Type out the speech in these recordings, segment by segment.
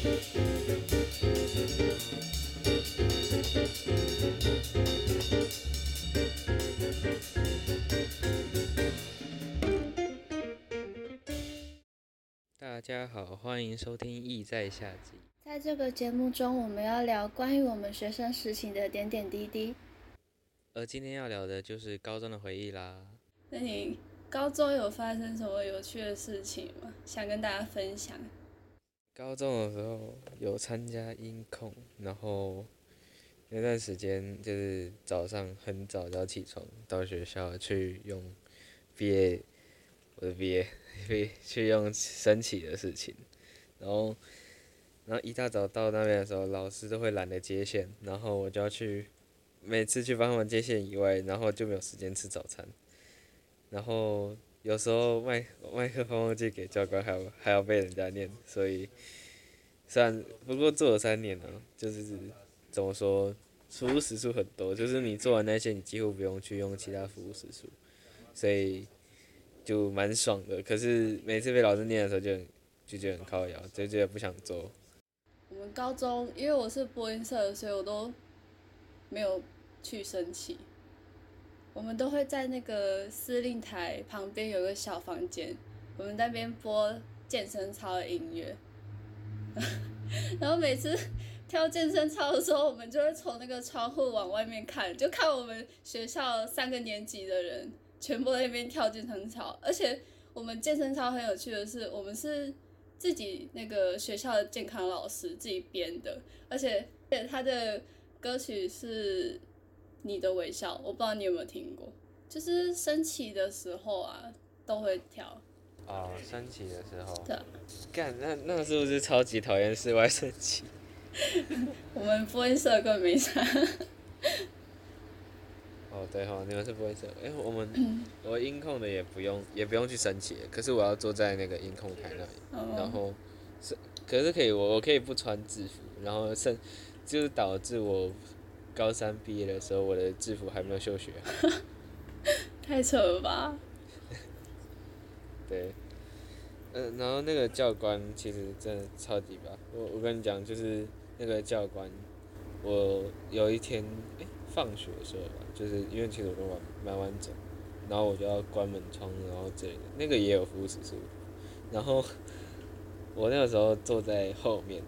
大家好，欢迎收听《意在下集》。在这个节目中，我们要聊关于我们学生时期的点点滴滴。而今天要聊的就是高中的回忆啦。那你高中有发生什么有趣的事情吗？想跟大家分享。高中的时候有参加音控，然后那段时间就是早上很早就要起床到学校去用毕业，我的毕业去去用升旗的事情，然后然后一大早到那边的时候，老师都会懒得接线，然后我就要去每次去帮他们接线以外，然后就没有时间吃早餐，然后有时候麦麦克风忘记给教官，还要还要被人家念，所以虽然不过做了三年了、就是怎么说，服务时数很多，就是你做完那些，你几乎不用去用其他服务时数，所以就蛮爽的。可是每次被老师念的时候就很就觉得很靠摇，就觉得不想做。我们高中，因为我是播音社，所以我都没有去申请。我们都会在那个司令台旁边有个小房间，我们在那边播健身操的音乐。然后每次跳健身操的时候，我们就会从那个窗户往外面看，就看我们学校三个年级的人全部在那边跳健身操。而且我们健身操很有趣的是，我们是自己那个学校的健康老师自己编的，而且他的歌曲是《你的微笑》，我不知道你有没有听过，就是升旗的时候啊都会跳。哦，升旗的时候，对啊，干那那个是不是超级讨厌室外升旗？我们播音社根本没啥。哦，对哈、你们是不会这样。哎、我们我音控的也不用也不用去升旗，可是我要坐在那个音控台那里，然哦，后是可是可以我我可以不穿制服，然后升就是导致我高三毕业的时候，我的制服还没有休学。太扯了吧？对，嗯、然后那个教官其实真的超级棒，我我跟你讲，就是那个教官，我有一天诶、放学的时候吧，就是因为其实我都蛮蛮晚走，然后我就要关门窗，然后之类的，那个也有服务时数，然后 我那个时候坐在后面，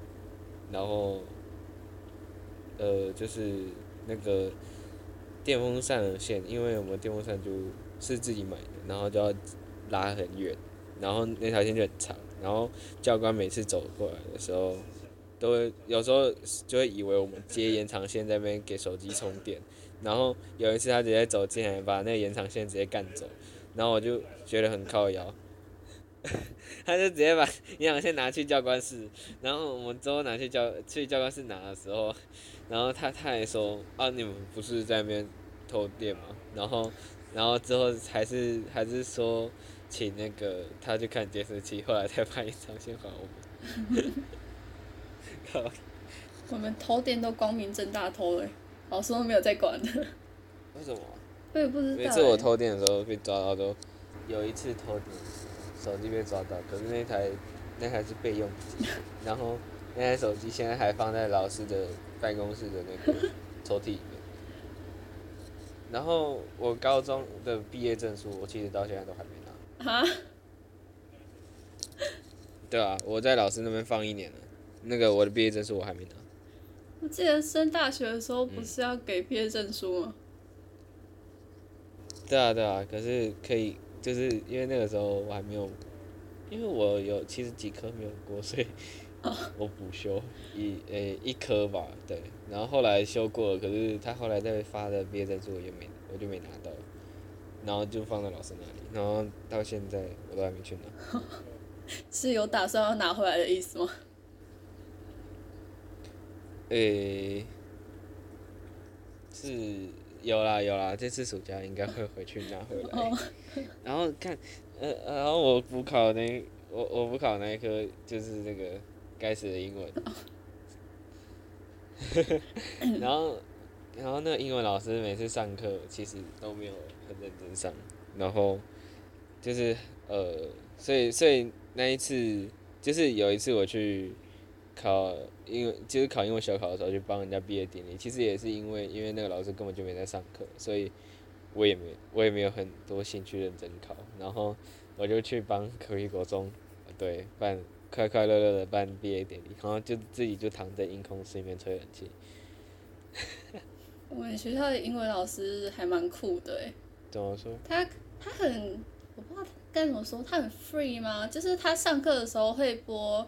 然后呃就是那个电风扇的线，因为我们电风扇就是自己买的，然后就要拉很远，然后那条线就很长，然后教官每次走过来的时候，都会有时候就会以为我们接延长线在那边给手机充电，然后有一次他直接走进来把那个延长线直接干走，然后我就觉得很靠摇，他就直接把延长线拿去教官室，然后我们之后拿去教去教官室拿的时候，然后他他还说啊你们不是在那边偷电吗？然后然后之后还是还是说请那个他去看监视器，后来才把一张先还我们。靠，我们偷电都光明正大偷了，老师都没有在管的。为什么？我也不知道、每次我偷电的时候被抓到都，有一次偷电，手机被抓到，可是那台那台是备用机，然后那台手机现在还放在老师的办公室的那个抽屉里面。然后我高中的毕业证书，我其实到现在都还没拿。啊，对啊，我在老师那边放一年了，那个我的毕业证书我还没拿。我记得升大学的时候不是要给毕业证书吗？对啊，对啊，可是可以，就是因为那个时候我还没有，因为我有其实几科没有过，所以我补修一诶、一科吧，对，然后后来修过了，可是他后来再发的毕业证书我就没我就没拿到，然后就放在老师那里，然后到现在我都还没去拿。是有打算要拿回来的意思吗？诶、是有啦有啦，这次暑假应该会回去拿回来。哦，然后看，呃，然后我补考那我我补考那一科就是那个该死的英文，然后然后那个英文老师每次上课其实都没有很认真上，然后就是呃，所以所以那一次就是有一次我去考英文，就是考英文小考的时候去帮人家毕业典礼，其实也是因为因为那个老师根本就没在上课，所以我也没我也没有很多兴趣认真考，然后我就去帮可以国中，对办快快乐乐的办毕业典礼，然后就自己就躺在阴空室里面吹冷气。我们学校的英文老师还蛮酷的诶，怎么说？他他很我不知道该怎么说，他很 free 吗？就是他上课的时候会播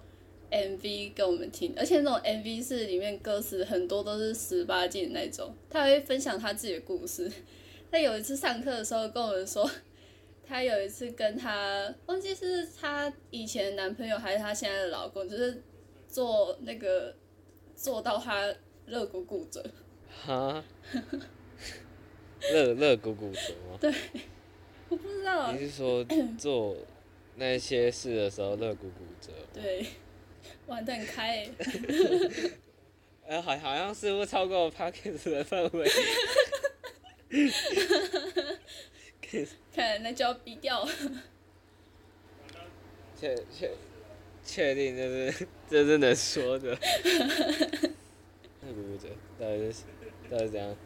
MV 给我们听，而且那种 MV 是里面歌词很多都是十八禁那种，他还会分享他自己的故事。他有一次上课的时候跟我们说，他有一次跟她忘记是她以前的男朋友还是她现在的老公，就是做那个做到她肋骨骨折。哈？肋肋骨骨折吗？对，我不知道。你是说做那些事的时候肋骨骨折？对，玩得很开诶。呃，好，好像是不超过 p a c k e s 的范围。看来，那就要逼掉 了。确确确定这是这是能说的？肋骨骨折，到底是到底怎样？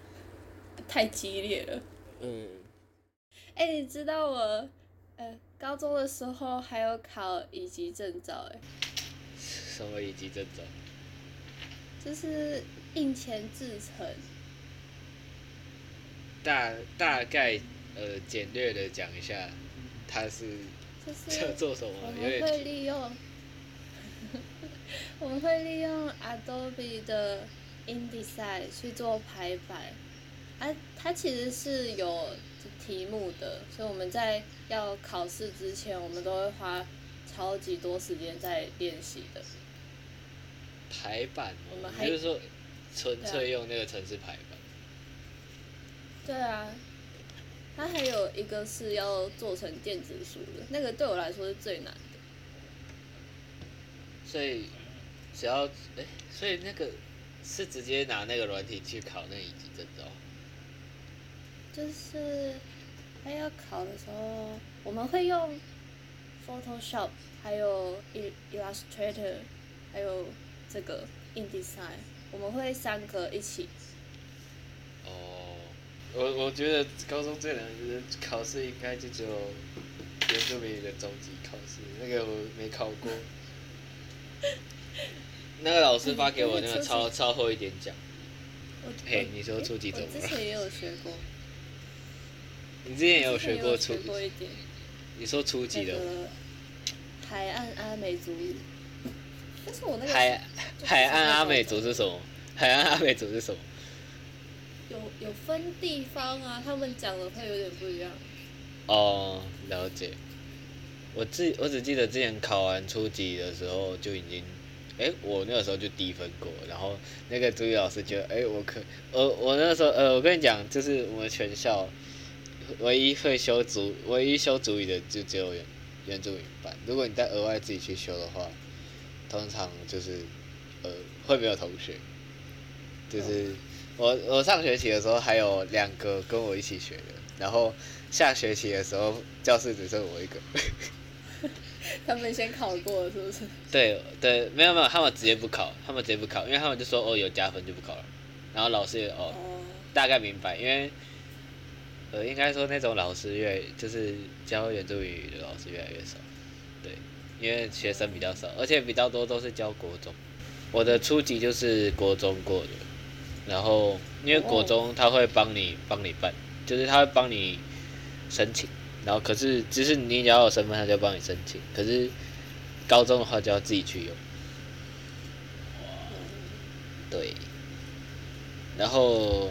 太激烈了。嗯。哎，你知道我呃高中的时候还有考乙级证照哎。什么乙级证照？就是印钱制成。大大概呃简略的讲一下，它是就是做什么？我们会利用，我们会利用 Adobe 的 InDesign 去做排版，啊，它其实是有题目的，所以我们在要考试之前，我们都会花超级多时间在练习的。排版，我们还就是说纯粹用那个程式排版。对啊，它还有一个是要做成电子书的，那个对我来说是最难的。所以，只要哎，所以那个是直接拿那个软体去考那一级证照。就是他要考的时候，我们会用 Photoshop，还有 Illustrator，还有这个 InDesign，我们会三个一起。哦，我我觉得高中最难的考试应该就只有原住民的中级考试，那个我没考过。那个老师发给我那个超超厚一点讲。嘿，你说初级怎么了？我之前也有学过。你之前也有学过初？过一点。你说初级的？海岸阿美族语。但是我那个。海海岸阿美族是什么？海岸阿美族是什么？有有分地方啊，他们讲的会有点不一样。哦，了解。我自我只记得之前考完初级的时候就已经，哎，我那个时候就低分过，然后那个主语老师觉得，哎，我可，呃，我那时候，呃，我跟你讲，就是我们全校唯一会修主，唯一修主语的就只有原原住民班。如果你再额外自己去修的话，通常就是呃会没有同学。就是我我上学期的时候还有两个跟我一起学的，然后下学期的时候教室只剩我一个。他们先考过了，是不是？对对，没有没有，他们直接不考，他们直接不考，因为他们就说哦有加分就不考了，然后老师也哦大概明白，因为呃应该说那种老师越就是教原住语的老师越来越少，对，因为学生比较少，而且比较多都是教国中，我的初级就是国中过的，然后因为国中他会帮你帮你办，就是他会帮你申请。然后可是，只是你只要有身份，他就帮你申请。可是高中的话就要自己去用。对。然后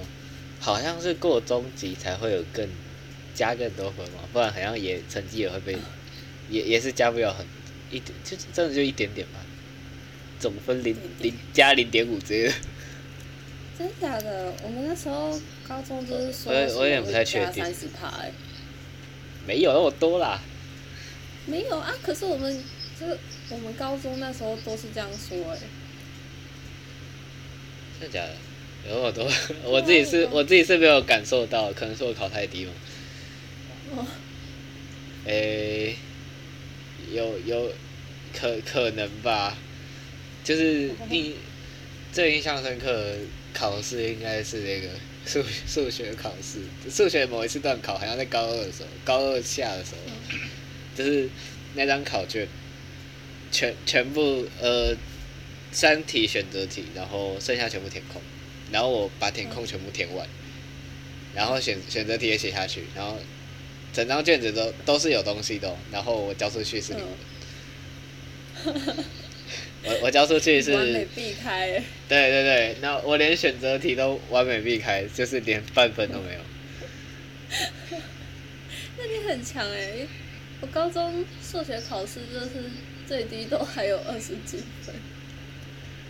好像是过中级才会有更加更多分嘛，不然好像也成绩也会被也也是加不了很一点，就真的就一点点吧。总分零零加零点五之类的。真的假的？我们那时候高中就是说，我我有点不太确定。没有那么多啦，没有啊。可是我们就是我们高中那时候都是这样说哎，真的假的？有那么多？我自己是我自己是没有感受到，可能是我考太低嘛。哦。诶，有有可可能吧？就是印最印象深刻的考试应该是那个 数数学考试，数学某一次段考，好像在高二的时候，高二下的时候，就是那张考卷，全全部呃三题选择题，然后剩下全部填空，然后我把填空全部填完，然后选选择题也写下去，然后整张卷子都都是有东西的哦、然后我交出去是零分。我 我交出去是，完美避开。对对对，那我连选择题都完美避开，就是连半分都没有。那你很强哎、我高中数学考试就是最低都还有二十几分，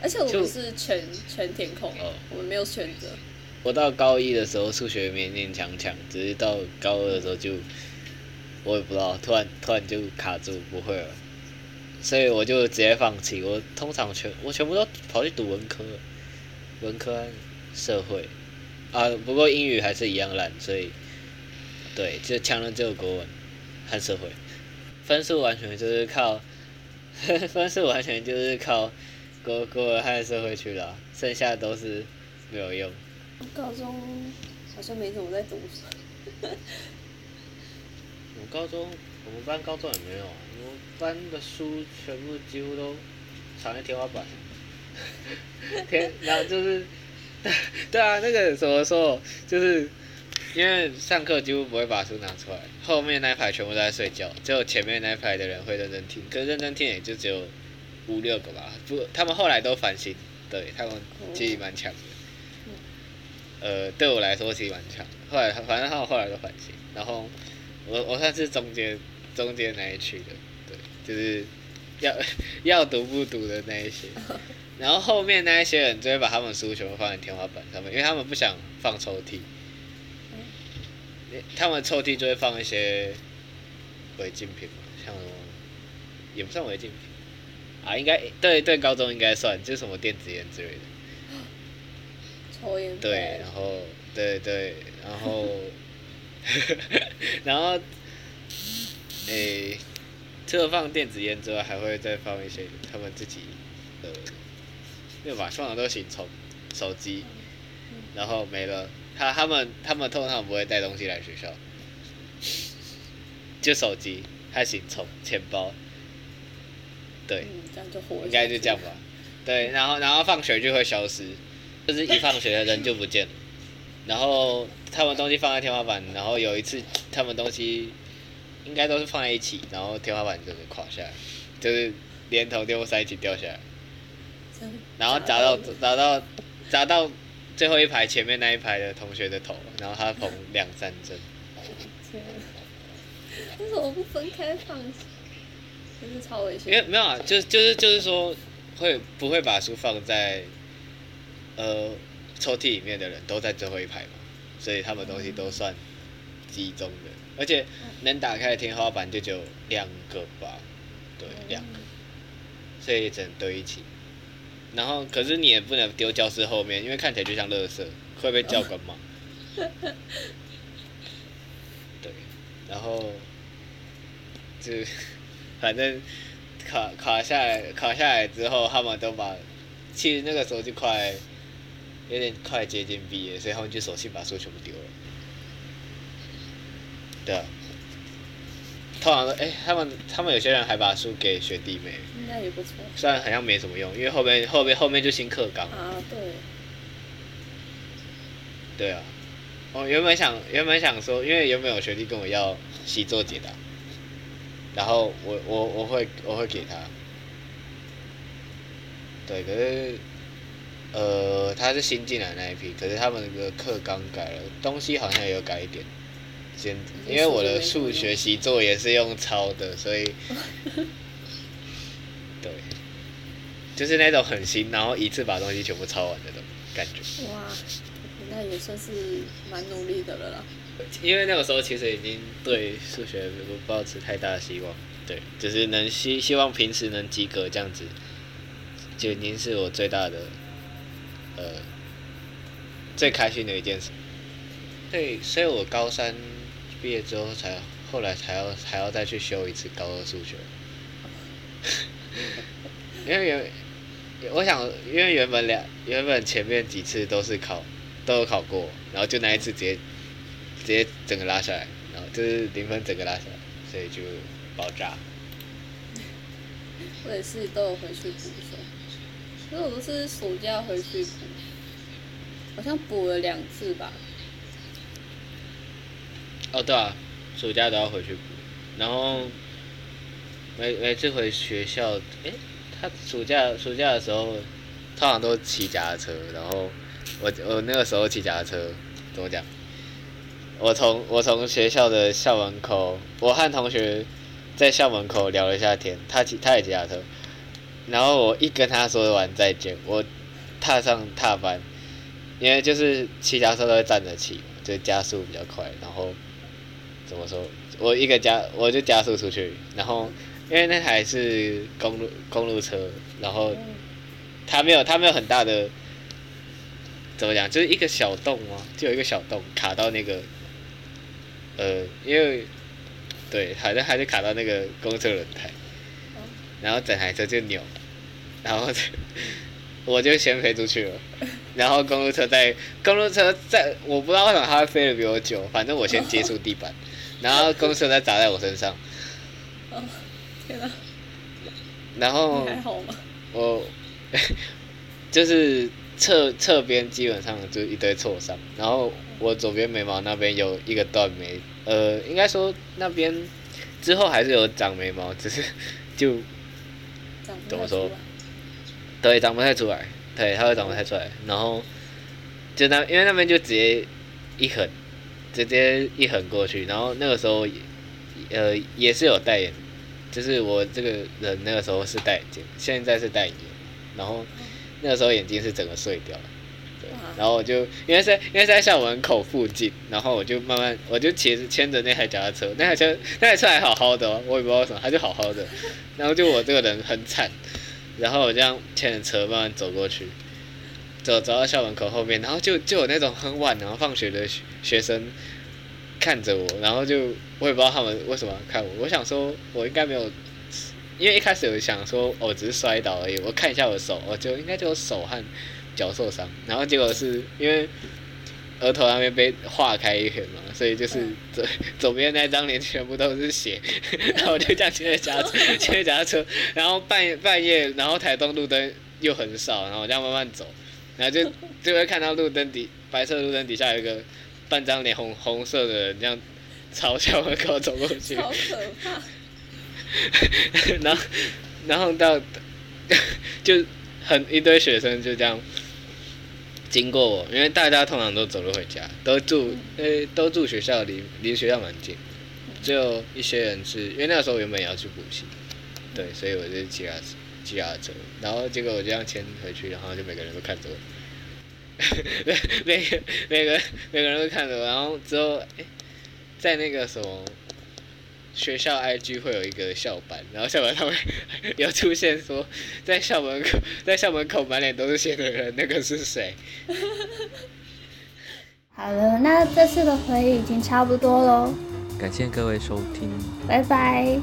而且我就们是全全填空哦，我们没有选择。我到高一的时候数学勉勉强强，只是到高二的时候就，我也不知道，突然突然就卡住不会了，所以我就直接放弃。我通常全我全部都跑去读文科，文科和社会，啊，不过英语还是一样烂，所以对，就强了只有国文和社会，分数完全就是靠，分数完全就是靠国国文和社会去了啊、剩下都是没有用。高中好像没怎么在读书。我高中，我们班高中也没有啊，我们班的书全部几乎都藏在天花板。天，然后就是，对啊，那个怎么说，就是因为上课几乎不会把书拿出来，后面那一排全部都在睡觉，只有前面那一排的人会认真听，可是认真听也就只有五六个吧。不，他们后来都反省，对他们记忆蛮强的。呃，对我来说其实蛮强。后来反正他们后来都反省，然后我我算是中间中间那一区的，就是要 要读不读的那一些。然后后面那一些人就会把他们书全部放在天花板上面，因为他们不想放抽屉。他们抽屉就会放一些违禁品嘛，像什么也不算违禁品啊，应该对对高中应该算，就是什么电子烟之类的。抽烟对，然后对对，然后然后诶、除了放电子烟之外，还会再放一些他们自己的，没有吧？放的都行充手机，然后没了。他他们他们通常不会带东西来学校，就手机、还行充、钱包，对。嗯，这样就活。应该就这样吧。对，然后然后放学就会消失，就是一放学人就不见了。然后他们东西放在天花板，然后有一次他们东西应该都是放在一起，然后天花板就是垮下来，就是连同电风扇一起掉下来，然后砸到砸到砸到最后一排前面那一排的同学的头，然后他缝两三针。天啊为什么不分开放？真是超危因为险。没有啊，就就是就是说，会不会把书放在呃抽屉里面的人都在最后一排嘛，所以他们东西都算集中的，而且能打开的天花板就只有两个吧，对，两个，所以只能堆一起。然后可是你也不能丢教室后面，因为看起来就像垃圾，会被教官骂。对，然后就反正卡卡下来，卡下来之后，他们都把，其实那个时候就快有点快接近毕业，所以他们就索性把书全部丢了。对啊，通常都哎、他们他们有些人还把书给学弟妹，应该也不错虽然好像没什么用，因为后面后面后面就新课纲。啊，对，对啊，我原本想原本想说，因为原本有学弟跟我要习作解答，然后我我我会我会给他。对，可是呃他是新进来那一批，可是他们的课纲改了，东西好像也有改一点。先，因为我的数学习作也是用抄的，所以 对，就是那种很新，然后一次把东西全部抄完的那种感觉。哇，那也算是蛮努力的了啦。因为那个时候其实已经对数学不抱持太大的希望，对，就是能希希望平时能及格这样子，就已经是我最大的，呃，最开心的一件事。对，所以我高三毕业之后才，后来才要还要再去修一次高二数学，因为原我想，因为原本两原本前面几次都是考都有考过，然后就那一次直接直接整个拉下来，然后就是零分整个拉下来，所以就爆炸。我也是都有回去补修，可是我都是暑假回去补，好像补了两次吧。哦，对啊，暑假都要回去补，然后每每次回学校，诶，他暑假暑假的时候，通常都骑脚踏车，然后我我那个时候骑脚踏车，怎么讲？我从我从学校的校门口，我和同学在校门口聊了一下天，他骑他也骑脚踏车，然后我一跟他说完再见，我踏上踏板，因为就是骑脚踏车都会站着骑，就加速比较快，然后。怎么说？我一个加，我就加速出去，然后因为那台是公路公路车，然后它没有它没有很大的，怎么讲？就是一个小洞嘛，就有一个小洞卡到那个，呃，因为对，好像还是卡到那个公车轮胎，然后整台车就扭，然后我就先飞出去了，然后公路车在公路车在，我不知道为什么它会飞得比我久，反正我先接触地板。然后公车再砸在我身上。哦，天哪！然后还好吗？我就是侧侧边基本上就一堆挫伤，然后我左边眉毛那边有一个断眉，呃，应该说那边之后还是有长眉毛，只是就怎么说？对，长不太出来，对，它会长不太出来。然后就那，因为那边就直接一横。直接一横过去，然后那个时候，呃，也是有戴眼，就是我这个人那个时候是戴眼镜，现在是戴眼镜，然后那个时候眼睛是整个碎掉了，对，然后我就因为在因为在校门口附近，然后我就慢慢我就骑着牵着那台脚踏车，那台车那台车还好好的，我也不知道为什么，它就好好的，然后就我这个人很惨，然后我这样牵着车慢慢走过去。走走到校门口后面，然后就就有那种很晚然后放学的学学生看着我，然后就我也不知道他们为什么看我。我想说，我应该没有，因为一开始有想说，我只是摔倒而已。我看一下我的手，我就应该就手和脚受伤。然后结果是因为额头那边被划开一片嘛，所以就是左左边那张脸全部都是血。然后我就这样骑着夹牵着夹车，然后半半夜，然后台东路灯又很少，然后我这样慢慢走。然后就就会看到路灯底白色路灯底下有一个半张脸红红色的人，这样朝校门口走过去。好可怕！然后然后到就很一堆学生就这样经过我，因为大家通常都走路回家，都住呃都住学校离离学校蛮近，只有一些人是因为那时候原本也要去补习，对，所以我就骑他骑他车，然后结果我这样牵回去，然后就每个人都看着我，每个每个每个人都看着我，然后之后哎，在那个什么学校 IG 会有一个校班，然后校班上面有出现说，在校门口在校门口满脸都是血的人，那个是谁？好了，那这次的回忆已经差不多喽，感谢各位收听，拜拜。